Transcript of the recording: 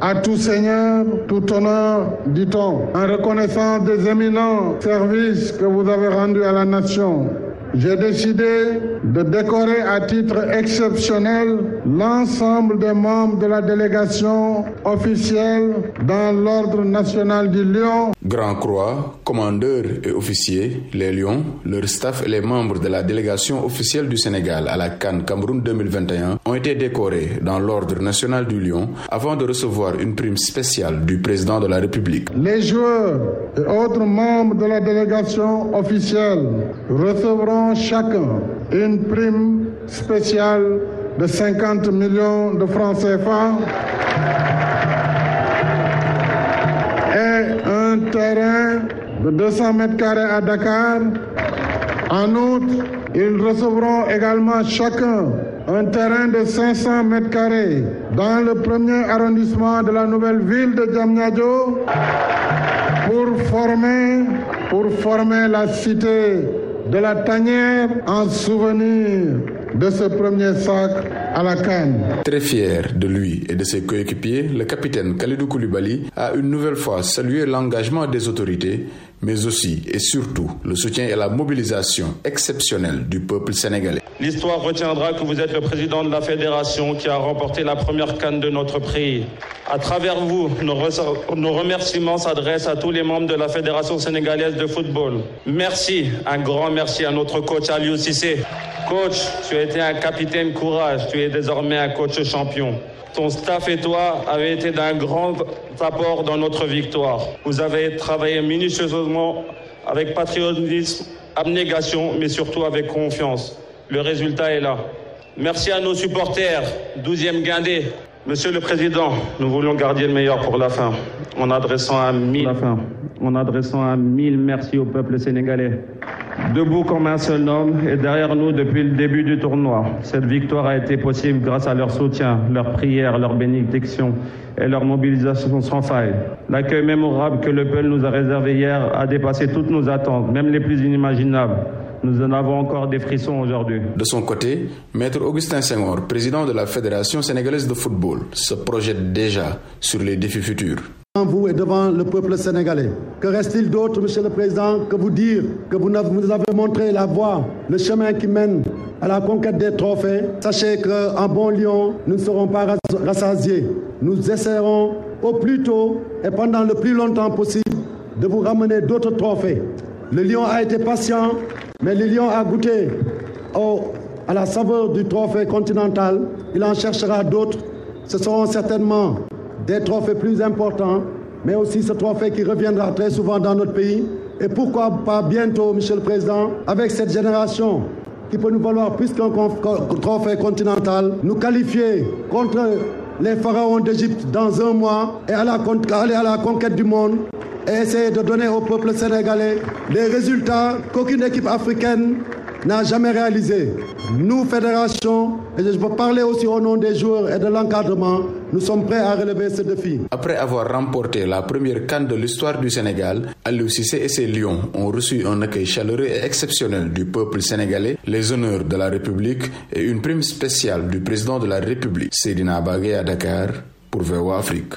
À tout seigneur, tout honneur, dit-on, en reconnaissance des éminents services que vous avez rendus à la nation j'ai décidé de décorer à titre exceptionnel l'ensemble des membres de la délégation officielle dans l'Ordre national du Lion. Grand Croix, commandeurs et officiers, les Lions, leur staff et les membres de la délégation officielle du Sénégal à la Cannes Cameroun 2021 ont été décorés dans l'Ordre national du Lion avant de recevoir une prime spéciale du président de la République. Les joueurs et autres membres de la délégation officielle recevront chacun une prime spéciale de 50 millions de francs CFA et un terrain de 200 mètres carrés à Dakar. En outre, ils recevront également chacun un terrain de 500 mètres carrés dans le premier arrondissement de la nouvelle ville de Djamnyadjo pour former, pour former la cité de la tanière en souvenir de ce premier sac à la canne. Très fier de lui et de ses coéquipiers, le capitaine Khalidou Koulibaly a une nouvelle fois salué l'engagement des autorités, mais aussi et surtout le soutien et la mobilisation exceptionnelle du peuple sénégalais. L'histoire retiendra que vous êtes le président de la fédération qui a remporté la première canne de notre pays. À travers vous, nos, remerciements s'adressent à tous les membres de la Fédération sénégalaise de football. Merci, un grand merci à notre coach Aliou Sissé. Coach, tu as été un capitaine courage, tu es désormais un coach champion. Ton staff et toi avez été d'un grand apport dans notre victoire. Vous avez travaillé minutieusement avec patriotisme, abnégation, mais surtout avec confiance. Le résultat est là. Merci à nos supporters, 12e Guindé. Monsieur le Président, nous voulons garder le meilleur pour la fin, en adressant un mille, en adressant un mille merci au peuple sénégalais debout comme un seul homme et derrière nous depuis le début du tournoi. Cette victoire a été possible grâce à leur soutien, leur prière, leur bénédiction et leur mobilisation sans faille. L'accueil mémorable que le peuple nous a réservé hier a dépassé toutes nos attentes, même les plus inimaginables. Nous en avons encore des frissons aujourd'hui. De son côté, Maître Augustin Senghor, président de la Fédération sénégalaise de football, se projette déjà sur les défis futurs vous et devant le peuple sénégalais. Que reste-t-il d'autre, Monsieur le Président, que vous dire que vous nous avez montré la voie, le chemin qui mène à la conquête des trophées? Sachez qu'en bon lion, nous ne serons pas rassasiés. Nous essaierons au plus tôt et pendant le plus longtemps possible de vous ramener d'autres trophées. Le lion a été patient, mais le lion a goûté à la saveur du trophée continental. Il en cherchera d'autres. Ce seront certainement des trophées plus importants, mais aussi ce trophée qui reviendra très souvent dans notre pays. Et pourquoi pas bientôt, Monsieur le Président, avec cette génération qui peut nous valoir plus qu'un trophée continental, nous qualifier contre les pharaons d'Égypte dans un mois et aller à la conquête du monde et essayer de donner au peuple sénégalais des résultats qu'aucune équipe africaine n'a jamais réalisé. Nous, fédération, et je peux parler aussi au nom des joueurs et de l'encadrement, nous sommes prêts à relever ce défi. Après avoir remporté la première canne de l'histoire du Sénégal, Aliou Cissé et ses Lions ont reçu un accueil chaleureux et exceptionnel du peuple sénégalais, les honneurs de la République et une prime spéciale du président de la République, Sedina Bagé à Dakar, pour VOA Afrique.